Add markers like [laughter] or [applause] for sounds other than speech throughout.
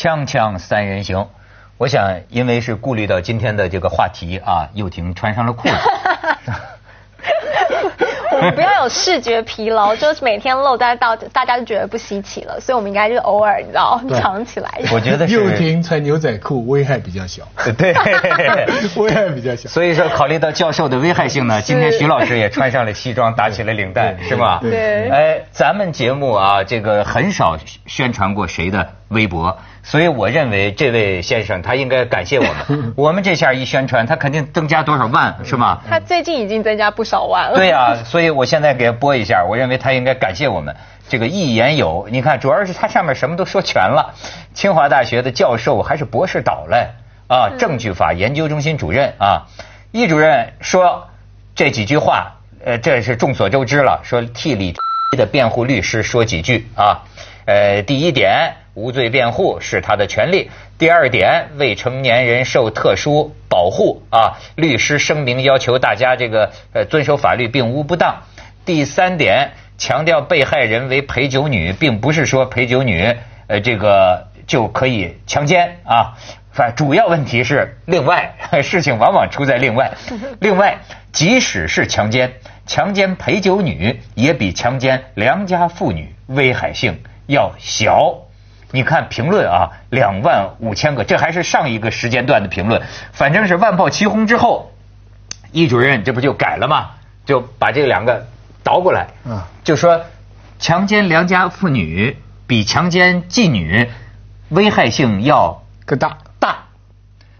锵锵三人行，我想因为是顾虑到今天的这个话题啊，又婷穿上了裤子。我们不要有视觉疲劳，就是每天露，大家到大家就觉得不稀奇了，所以我们应该就是偶尔，你知道，藏起来。我觉得是又婷穿牛仔裤危害比较小，对，[laughs] 危害比较小。所以说，考虑到教授的危害性呢，今天徐老师也穿上了西装，打起了领带，是吧？对。哎，咱们节目啊，这个很少宣传过谁的微博。所以我认为这位先生他应该感谢我们，[laughs] 我们这下一宣传，他肯定增加多少万是吗？他最近已经增加不少万了。对呀，[laughs] 所以我现在给他播一下，我认为他应该感谢我们。这个一言有，你看，主要是他上面什么都说全了，清华大学的教授还是博士导嘞啊，证据法研究中心主任啊，易主任说这几句话，呃，这是众所周知了，说替李的辩护律师说几句啊，呃，第一点。无罪辩护是他的权利。第二点，未成年人受特殊保护啊，律师声明要求大家这个呃遵守法律，并无不当。第三点，强调被害人为陪酒女，并不是说陪酒女呃这个就可以强奸啊。反主要问题是另外，[laughs] 事情往往出在另外。[laughs] 另外，即使是强奸，强奸陪酒女也比强奸良家妇女危害性要小。你看评论啊，两万五千个，这还是上一个时间段的评论。反正是万炮齐轰之后，易主任这不就改了吗？就把这两个倒过来，嗯，就说强奸良家妇女比强奸妓女危害性要更大大，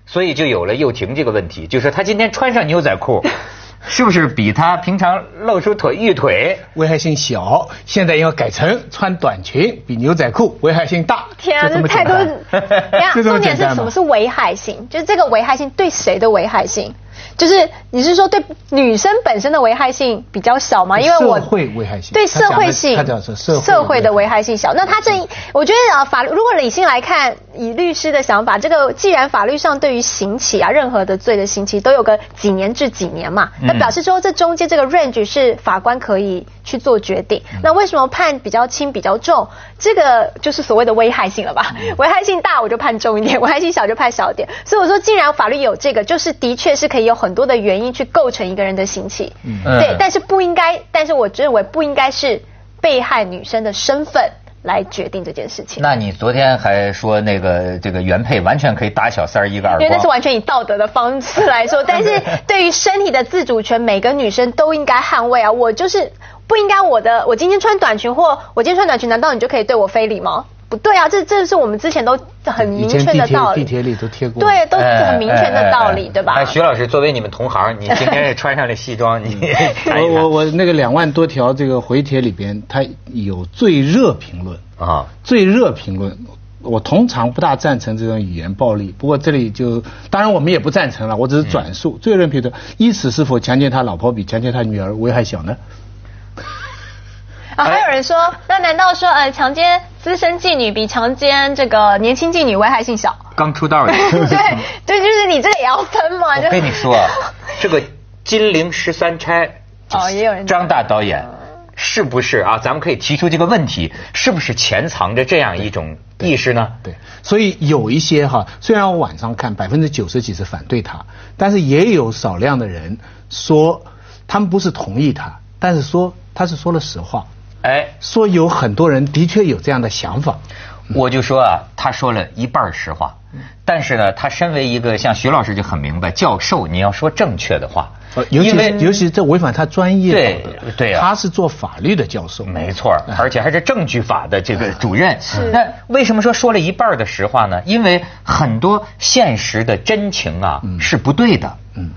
所以就有了又婷这个问题，就是他今天穿上牛仔裤。[laughs] 是不是比他平常露出腿玉腿危害性小？现在要改成穿短裙比牛仔裤危害性大？天啊，这太多！[laughs] [laughs] 重点是什么是危害性？就是这个危害性对谁的危害性？就是你是说对女生本身的危害性比较小吗？因为我社会危害性对社会性，社会的危害性小。那他这，我觉得啊，法律如果理性来看，以律师的想法，这个既然法律上对于刑期啊，任何的罪的刑期都有个几年至几年嘛，那表示说这中间这个 range 是法官可以去做决定。那为什么判比较轻比较重？这个就是所谓的危害性了吧？[laughs] 危害性大我就判重一点，[laughs] 危害性小就判小一点。所以我说，既然法律有这个，就是的确是可以有。很多的原因去构成一个人的刑期，对，但是不应该，但是我认为不应该是被害女生的身份来决定这件事情。那你昨天还说那个这个原配完全可以打小三儿一个耳光，因为那是完全以道德的方式来说，[laughs] 但是对于身体的自主权，每个女生都应该捍卫啊！我就是不应该我的，我今天穿短裙或我今天穿短裙，难道你就可以对我非礼吗？不对啊，这这是我们之前都很明确的道理，地铁里都贴过，对，都很明确的道理，对吧？哎，徐老师，作为你们同行，你今天也穿上了西装，[laughs] 你我我我那个两万多条这个回帖里边，它有最热评论啊，最热评论，我通常不大赞成这种语言暴力，不过这里就当然我们也不赞成了，我只是转述最热评论，因此是否强奸他老婆比强奸他女儿危害小呢？啊，还有人说，那难道说，呃，强奸资深妓女比强奸这个年轻妓女危害性小？刚出道的。[laughs] 对对，就是你这个也要分嘛。我跟你说，这个《金陵十三钗》哦，也有人张大导演是不是啊？咱们可以提出这个问题，是不是潜藏着这样一种意识呢？对，所以有一些哈，虽然我晚上看百分之九十几是反对他，但是也有少量的人说，他们不是同意他，但是说他是说了实话。哎，说有很多人的确有这样的想法，我就说啊，他说了一半实话，但是呢，他身为一个像徐老师就很明白，教授你要说正确的话，尤其尤其这违反他专业对对啊，他是做法律的教授，没错，而且还是证据法的这个主任。是那为什么说说了一半的实话呢？因为很多现实的真情啊是不对的。嗯，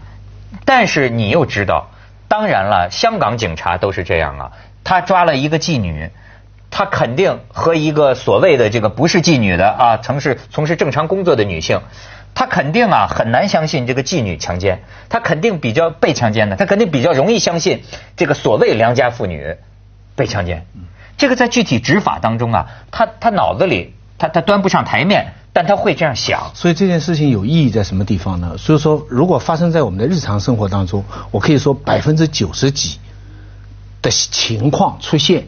但是你又知道，当然了，香港警察都是这样啊。他抓了一个妓女，他肯定和一个所谓的这个不是妓女的啊，曾是从事正常工作的女性，他肯定啊很难相信这个妓女强奸，他肯定比较被强奸的，他肯定比较容易相信这个所谓良家妇女被强奸。这个在具体执法当中啊，他他脑子里他他端不上台面，但他会这样想。所以这件事情有意义在什么地方呢？所以说，如果发生在我们的日常生活当中，我可以说百分之九十几。的情况出现，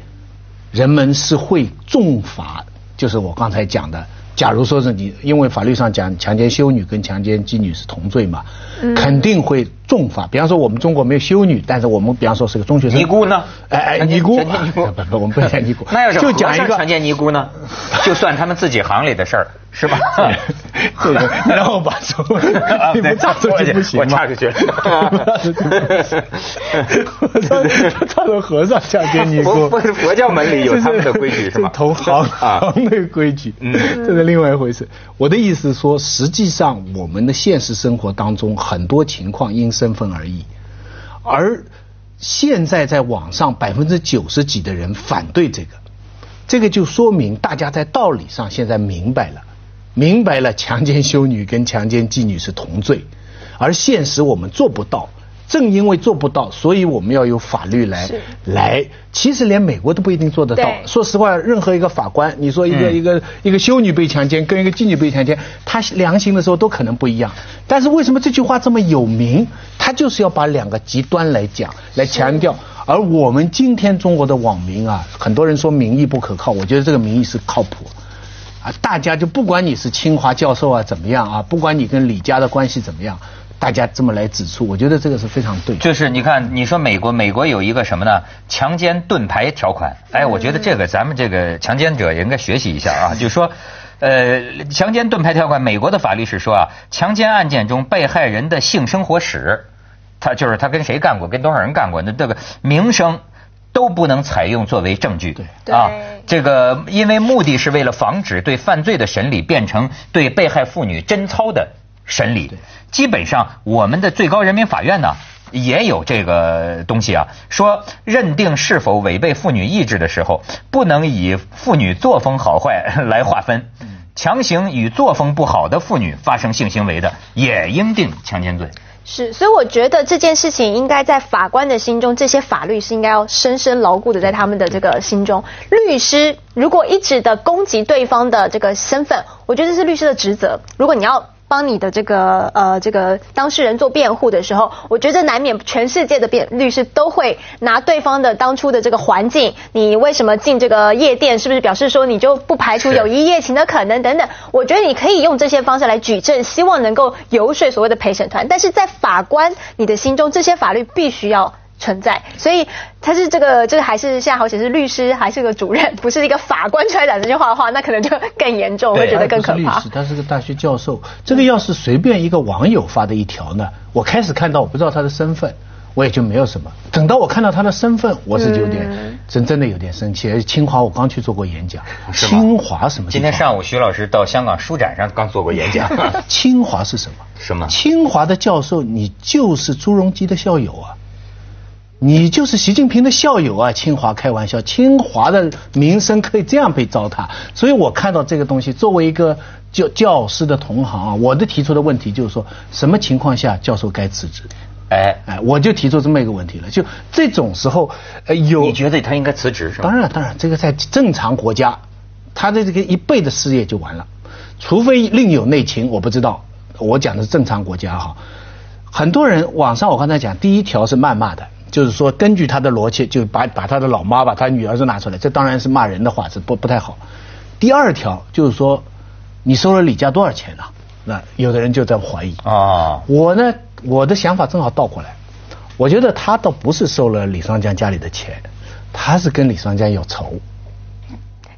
人们是会重罚，就是我刚才讲的。假如说是你，因为法律上讲强奸修女跟强奸妓女是同罪嘛，肯定会重罚。比方说我们中国没有修女，但是我们比方说是个中学生。尼姑呢？哎哎，尼姑，不不，我们不讲尼姑。[laughs] 那要是就讲一个强奸尼姑呢，就算他们自己行里的事儿，是吧？[laughs] [laughs] 然后把手，你们插出去不行我插出去。插到和尚强奸尼姑。佛佛教门里有他们的规矩是吗？同行行的规矩。嗯，这是另外一回事。我的意思是说，实际上我们的现实生活当中很多情况因身份而已，而现在在网上百分之九十几的人反对这个，这个就说明大家在道理上现在明白了，明白了强奸修女跟强奸妓女是同罪，而现实我们做不到。正因为做不到，所以我们要有法律来来。其实连美国都不一定做得到。说实话，任何一个法官，你说一个一个一个修女被强奸，跟一个妓女被强奸，他量刑的时候都可能不一样。但是为什么这句话这么有名？他就是要把两个极端来讲，来强调。而我们今天中国的网民啊，很多人说民意不可靠，我觉得这个民意是靠谱。啊，大家就不管你是清华教授啊怎么样啊，不管你跟李家的关系怎么样。大家这么来指出，我觉得这个是非常对。就是你看，你说美国，美国有一个什么呢？强奸盾牌条款。哎，我觉得这个咱们这个强奸者也应该学习一下啊。就说，呃，强奸盾牌条款，美国的法律是说啊，强奸案件中被害人的性生活史，他就是他跟谁干过，跟多少人干过，那这个名声都不能采用作为证据。对啊，这个因为目的是为了防止对犯罪的审理变成对被害妇女贞操的。审理，基本上我们的最高人民法院呢也有这个东西啊，说认定是否违背妇女意志的时候，不能以妇女作风好坏来划分，强行与作风不好的妇女发生性行为的，也应定强奸罪。是，所以我觉得这件事情应该在法官的心中，这些法律是应该要深深牢固的在他们的这个心中。律师如果一直的攻击对方的这个身份，我觉得这是律师的职责。如果你要。帮你的这个呃这个当事人做辩护的时候，我觉得难免全世界的辩律师都会拿对方的当初的这个环境，你为什么进这个夜店，是不是表示说你就不排除有一夜情的可能等等？我觉得你可以用这些方式来举证，希望能够游说所谓的陪审团。但是在法官你的心中，这些法律必须要。存在，所以他是这个，就是还是现在好显是律师，还是个主任，[laughs] 不是一个法官出来讲这句话的话，那可能就更严重，会觉得更可怕。律师，他是个大学教授。这个要是随便一个网友发的一条呢，我开始看到我不知道他的身份，我也就没有什么。等到我看到他的身份，我是有点真真的有点生气。而且清华我刚去做过演讲，清华什么？今天上午徐老师到香港书展上刚做过演讲。[laughs] 清华是什么？什么？清华的教授，你就是朱镕基的校友啊。你就是习近平的校友啊！清华开玩笑，清华的名声可以这样被糟蹋，所以我看到这个东西，作为一个教教师的同行啊，我的提出的问题就是说，什么情况下教授该辞职？哎哎，我就提出这么一个问题了，就这种时候，呃，有你觉得他应该辞职是吧？当然当然，这个在正常国家，他的这个一辈的事业就完了，除非另有内情，我不知道。我讲的是正常国家哈，很多人网上我刚才讲第一条是谩骂的。就是说，根据他的逻辑，就把把他的老妈、把他女儿都拿出来，这当然是骂人的话，是不不太好。第二条就是说，你收了李家多少钱呢？那有的人就在怀疑啊。我呢，我的想法正好倒过来，我觉得他倒不是收了李双江家里的钱，他是跟李双江有仇。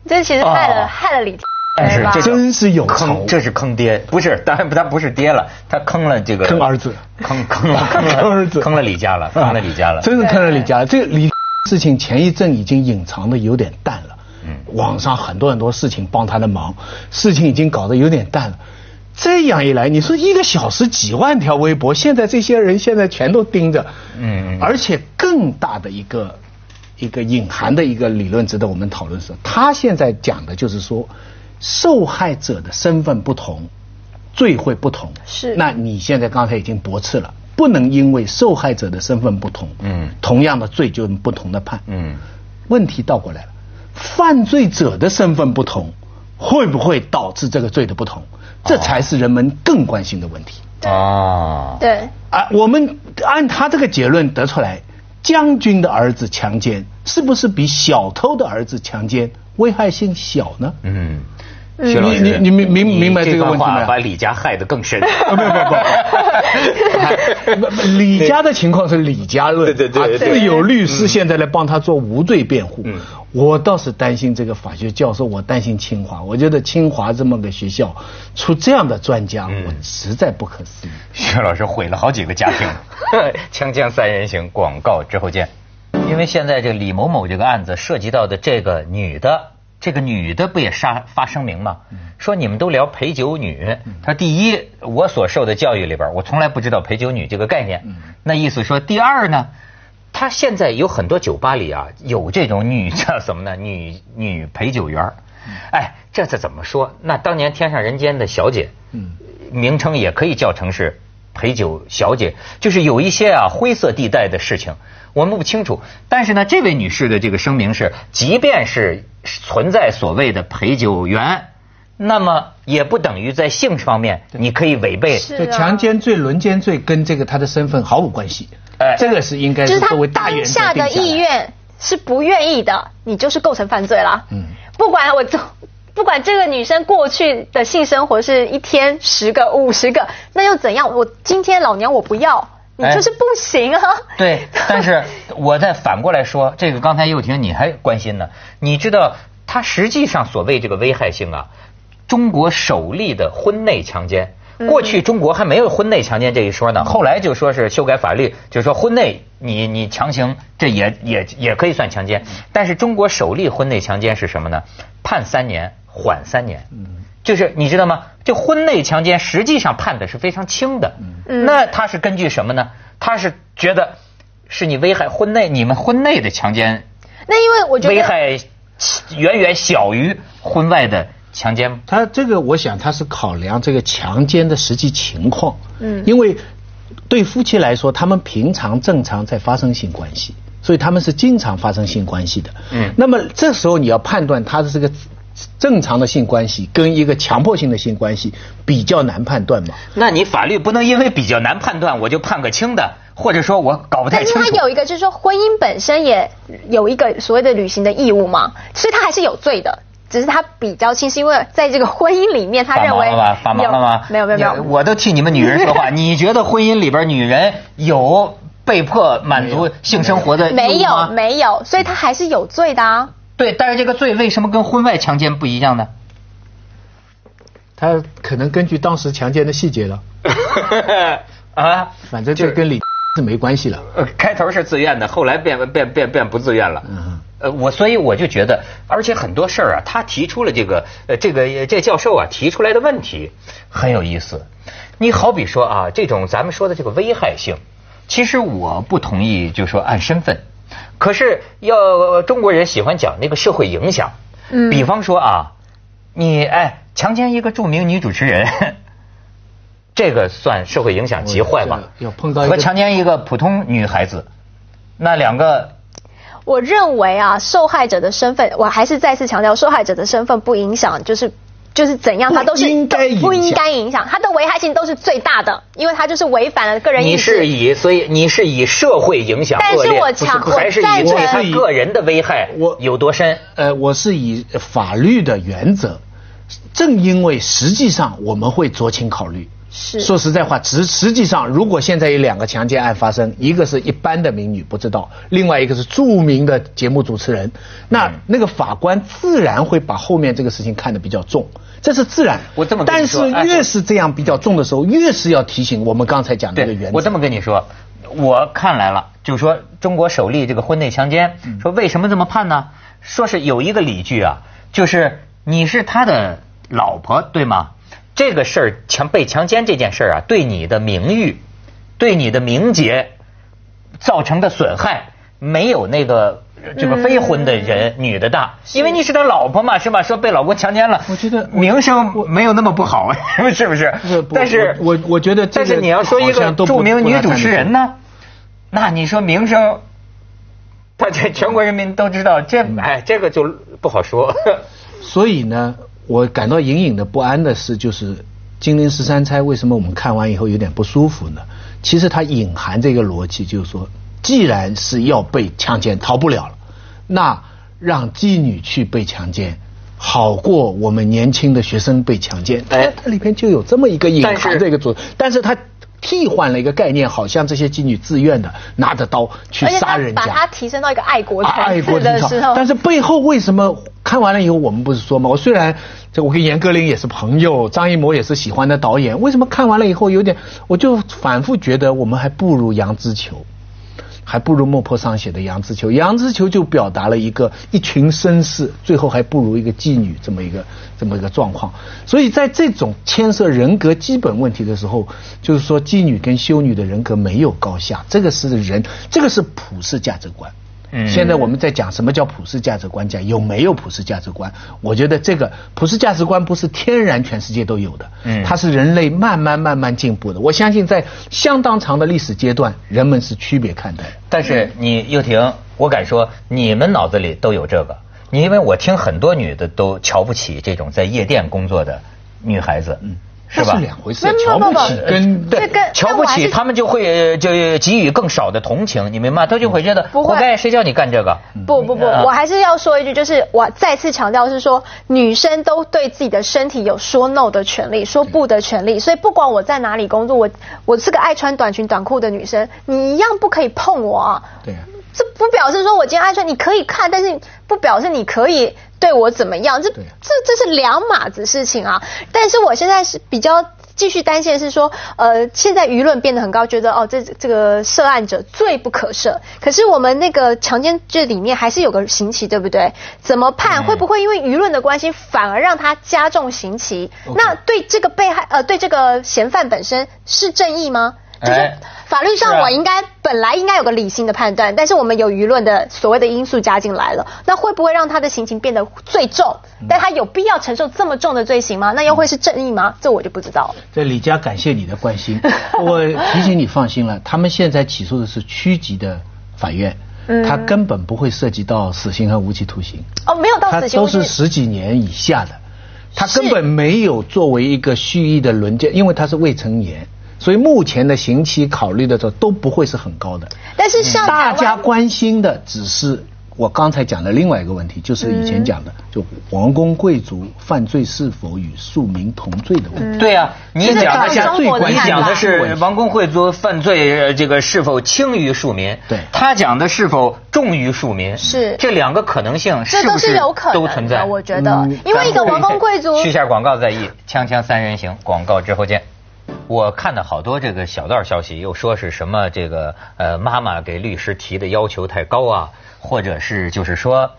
这其实害了害了李。但是这真是有坑，这是坑爹，不是，当然他不是爹了，他坑了这个坑儿子，坑坑了 [laughs] 坑儿子，坑了李家了，坑了李家了，真是坑了李家了。这个李事情前一阵已经隐藏的有点淡了，嗯，网上很多很多事情帮他的忙，事情已经搞得有点淡了。这样一来，你说一个小时几万条微博，现在这些人现在全都盯着，嗯，而且更大的一个一个隐含的一个理论值得我们讨论是，他现在讲的就是说。受害者的身份不同，罪会不同。是，那你现在刚才已经驳斥了，不能因为受害者的身份不同，嗯，同样的罪就用不同的判。嗯，问题倒过来了，犯罪者的身份不同，会不会导致这个罪的不同？这才是人们更关心的问题。啊，对。啊，我们按他这个结论得出来，将军的儿子强奸，是不是比小偷的儿子强奸危害性小呢？嗯。徐老师，你你明明明白这个问题吗？把李家害得更深。不不不不，李家的情况是李家论，对对对，自有律师现在来帮他做无罪辩护。我倒是担心这个法学教授，我担心清华。我觉得清华这么个学校出这样的专家，我实在不可思议。徐老师毁了好几个家庭。[laughs] 锵锵三人行，广告之后见。因为现在这个李某某这个案子涉及到的这个女的。这个女的不也发发声明吗？说你们都聊陪酒女，她第一，我所受的教育里边，我从来不知道陪酒女这个概念。那意思说，第二呢，她现在有很多酒吧里啊，有这种女叫什么呢？女女陪酒员。哎，这次怎么说？那当年天上人间的小姐，名称也可以叫成是陪酒小姐，就是有一些啊灰色地带的事情。我们不清楚，但是呢，这位女士的这个声明是，即便是存在所谓的陪酒员，那么也不等于在性方面你可以违背。对，强奸罪、轮奸罪跟这个他的身份毫无关系。哎，这个是应该是作为大原则下的意愿是不愿意的，你就是构成犯罪了。嗯，不管我做，不管这个女生过去的性生活是一天十个、五十个，那又怎样？我今天老娘我不要。你就是不行啊！对，但是我再反过来说，这个刚才又婷你还关心呢。你知道，他实际上所谓这个危害性啊，中国首例的婚内强奸，过去中国还没有婚内强奸这一说呢。后来就说是修改法律，就说婚内你你强行，这也也也可以算强奸。但是中国首例婚内强奸是什么呢？判三年，缓三年。嗯就是你知道吗？就婚内强奸，实际上判的是非常轻的。嗯，那他是根据什么呢？他是觉得是你危害婚内，你们婚内的强奸。那因为我觉得危害远远小于婚外的强奸。他这个，我想他是考量这个强奸的实际情况。嗯，因为对夫妻来说，他们平常正常在发生性关系，所以他们是经常发生性关系的。嗯，那么这时候你要判断他的这个。正常的性关系跟一个强迫性的性关系比较难判断嘛？那你法律不能因为比较难判断，我就判个轻的，或者说我搞不太清楚。但是他有一个，就是说婚姻本身也有一个所谓的履行的义务嘛，所以他还是有罪的，只是他比较轻，是因为在这个婚姻里面，他认为法盲了吗？没有没有没有，我都替你们女人说话。[laughs] 你觉得婚姻里边女人有被迫满足性生活的没有没有，所以他还是有罪的啊。对，但是这个罪为什么跟婚外强奸不一样呢？他可能根据当时强奸的细节了。[laughs] 啊，反正就跟李 [laughs] 是没关系了。呃开头是自愿的，后来变变变变不自愿了。嗯。呃，我所以我就觉得，而且很多事儿啊，他提出了这个呃这个这教授啊提出来的问题很有意思。你好比说啊，这种咱们说的这个危害性，其实我不同意，就说按身份。可是要中国人喜欢讲那个社会影响，嗯，比方说啊，你哎强奸一个著名女主持人，[laughs] 这个算社会影响极坏吧？要碰到和强奸一个普通女孩子，那两个，我认为啊，受害者的身份，我还是再次强调，受害者的身份不影响，就是。就是怎样，它都是不应该影响，它的危害性都是最大的，因为它就是违反了个人。你是以所以你是以社会影响但是我强还是以对他个人的危害我有多深？呃，我是以法律的原则，正因为实际上我们会酌情考虑。是说实在话，实实际上，如果现在有两个强奸案发生，一个是一般的民女不知道，另外一个是著名的节目主持人，那那个法官自然会把后面这个事情看得比较重。这是自然，我这么但是越是这样比较重的时候，越是要提醒我们刚才讲的这个原则。我这么跟你说，我看来了，就是说中国首例这个婚内强奸，说为什么这么判呢？说是有一个理据啊，就是你是他的老婆，对吗？这个事儿强被强奸这件事儿啊，对你的名誉、对你的名节造成的损害，没有那个。这个非婚的人，女的大，因为你是他老婆嘛，是吧？说被老公强奸了，我觉得名声没有那么不好，[laughs] 是不是？但是，我我觉得，但是你要说一个著名女主持人呢，那你说名声，大家全国人民都知道，这哎，这个就不好说。[laughs] 所以呢，我感到隐隐的不安的是，就是《金陵十三钗》为什么我们看完以后有点不舒服呢？其实它隐含这个逻辑，就是说。既然是要被强奸，逃不了了，那让妓女去被强奸，好过我们年轻的学生被强奸。哎，它里边就有这么一个隐含这个主，但是它。替换了一个概念，好像这些妓女自愿的拿着刀去杀人家，把它提升到一个爱国爱国的时候。但是背后为什么看完了以后，我们不是说吗？我虽然这我跟严歌苓也是朋友，张艺谋也是喜欢的导演，为什么看完了以后有点，我就反复觉得我们还不如杨之球。还不如莫泊桑写的《杨之秋》，《杨之秋》就表达了一个一群绅士，最后还不如一个妓女这么一个这么一个状况。所以在这种牵涉人格基本问题的时候，就是说妓女跟修女的人格没有高下，这个是人，这个是普世价值观。现在我们在讲什么叫普世价值观？讲有没有普世价值观？我觉得这个普世价值观不是天然全世界都有的，它是人类慢慢慢慢进步的。我相信在相当长的历史阶段，人们是区别看待。但是你又婷，我敢说你们脑子里都有这个，你因为我听很多女的都瞧不起这种在夜店工作的女孩子。是吧？两回事，瞧不起跟对瞧不起他们就会就给予更少的同情，你明白？他就会觉得活该，谁叫你干这个？不不不，我还是要说一句，就是我再次强调是说，女生都对自己的身体有说 no 的权利，说不的权利。所以不管我在哪里工作，我我是个爱穿短裙短裤的女生，你一样不可以碰我。对，这不表示说我今天爱穿，你可以看，但是不表示你可以。对我怎么样？这这这是两码子事情啊！但是我现在是比较继续担心的是说，呃，现在舆论变得很高，觉得哦，这这个涉案者罪不可赦。可是我们那个强奸这里面还是有个刑期，对不对？怎么判？会不会因为舆论的关系，反而让他加重刑期？那对这个被害呃，对这个嫌犯本身是正义吗？就是法律上，我应该本来应该有个理性的判断，但是我们有舆论的所谓的因素加进来了，那会不会让他的刑情变得最重？但他有必要承受这么重的罪行吗？那又会是正义吗？这我就不知道了。这李佳，感谢你的关心。[laughs] 我提醒你放心了，他们现在起诉的是区级的法院，他根本不会涉及到死刑和无期徒刑。哦，没有到死刑，都是十几年以下的，他根本没有作为一个蓄意的轮奸，因为他是未成年。所以目前的刑期考虑的时候都不会是很高的，但是像大家关心的只是我刚才讲的另外一个问题，就是以前讲的，就王公贵族犯罪是否与庶民同罪的问题。对呀，你讲大家最关心的是王公贵族犯罪这个是否轻于庶民？对，他讲的是否重于庶民？是这两个可能性是不是有可能都存在？我觉得，因为一个王公贵族。去下广告再议，锵锵三人行，广告之后见。我看到好多这个小道消息，又说是什么这个呃妈妈给律师提的要求太高啊，或者是就是说，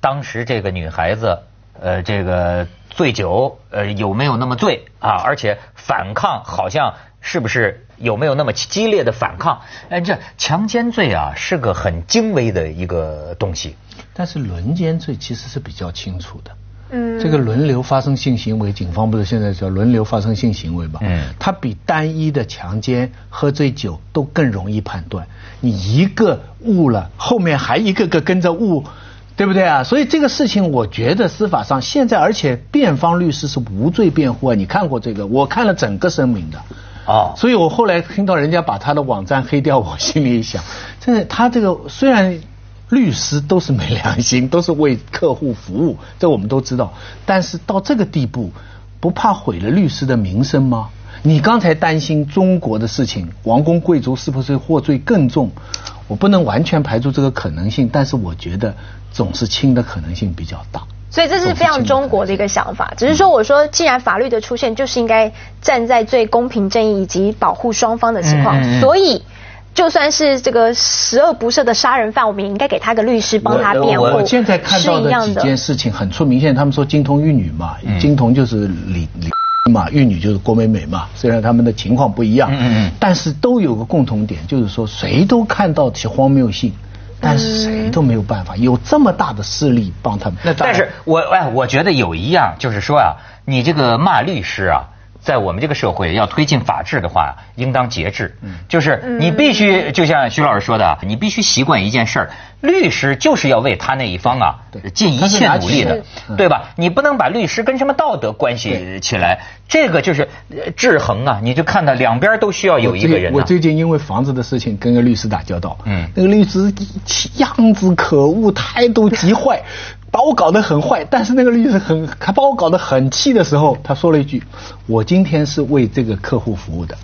当时这个女孩子呃这个醉酒呃有没有那么醉啊？而且反抗好像是不是有没有那么激烈的反抗？哎，这强奸罪啊是个很精微的一个东西，但是轮奸罪其实是比较清楚的。嗯，这个轮流发生性行为，警方不是现在叫轮流发生性行为吗？嗯，它比单一的强奸、喝醉酒都更容易判断。你一个误了，后面还一个个跟着误，对不对啊？所以这个事情，我觉得司法上现在，而且辩方律师是无罪辩护啊。你看过这个？我看了整个声明的。啊，所以我后来听到人家把他的网站黑掉，我心里想，真的，他这个虽然。律师都是没良心，都是为客户服务，这我们都知道。但是到这个地步，不怕毁了律师的名声吗？你刚才担心中国的事情，王公贵族是不是获罪更重？我不能完全排除这个可能性，但是我觉得总是轻的可能性比较大。所以这是非常中国的一个想法。只是说，我说既然法律的出现就是应该站在最公平正义以及保护双方的情况，所以。就算是这个十恶不赦的杀人犯，我们也应该给他个律师帮他辩护。我现在看到的几件事情很出名，现在他们说金童玉女嘛，金童就是李李嘛，玉女就是郭美美嘛。虽然他们的情况不一样，但是都有个共同点，就是说谁都看到其荒谬性，但是谁都没有办法，有这么大的势力帮他们。那但是我哎，我觉得有一样就是说啊，你这个骂律师啊。在我们这个社会要推进法治的话，应当节制。就是你必须，就像徐老师说的，你必须习惯一件事儿：律师就是要为他那一方啊尽一切努力的，对吧？你不能把律师跟什么道德关系起来。这个就是制衡啊！你就看到两边都需要有一个人。我最近因为房子的事情跟个律师打交道，嗯，那个律师样子可恶，态度极坏。把我搞得很坏，但是那个律师很，他把我搞得很气的时候，他说了一句：“我今天是为这个客户服务的。”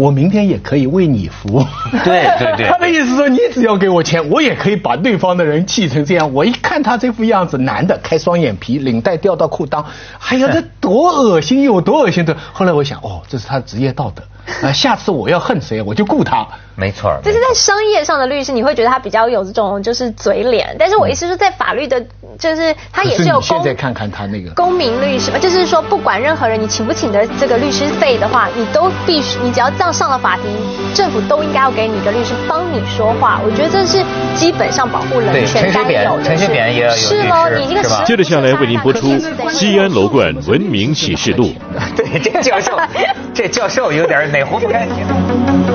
我明天也可以为你服 [laughs] 务。对对对，他的意思说，你只要给我钱，我也可以把对方的人气成这样。我一看他这副样子，男的开双眼皮，领带掉到裤裆，哎呀，这 [laughs] 多恶心有多恶心的。后来我想，哦，这是他的职业道德。啊，下次我要恨谁，我就雇他。没错，就是在商业上的律师，你会觉得他比较有这种就是嘴脸。但是我意思是，在法律的，就是他也是有。现在看看他那个公民律师嘛，就是说不管任何人，你请不请的这个律师费的话，你都必须，你只要这样上了法庭，政府都应该要给你一个律师帮你说话。我觉得这是基本上保护人权该有的。陈水扁也有是吗，你这个接着下来为您播出《西安楼冠文明启示录》。[laughs] 对，这教授，这教授有点哪壶不开提。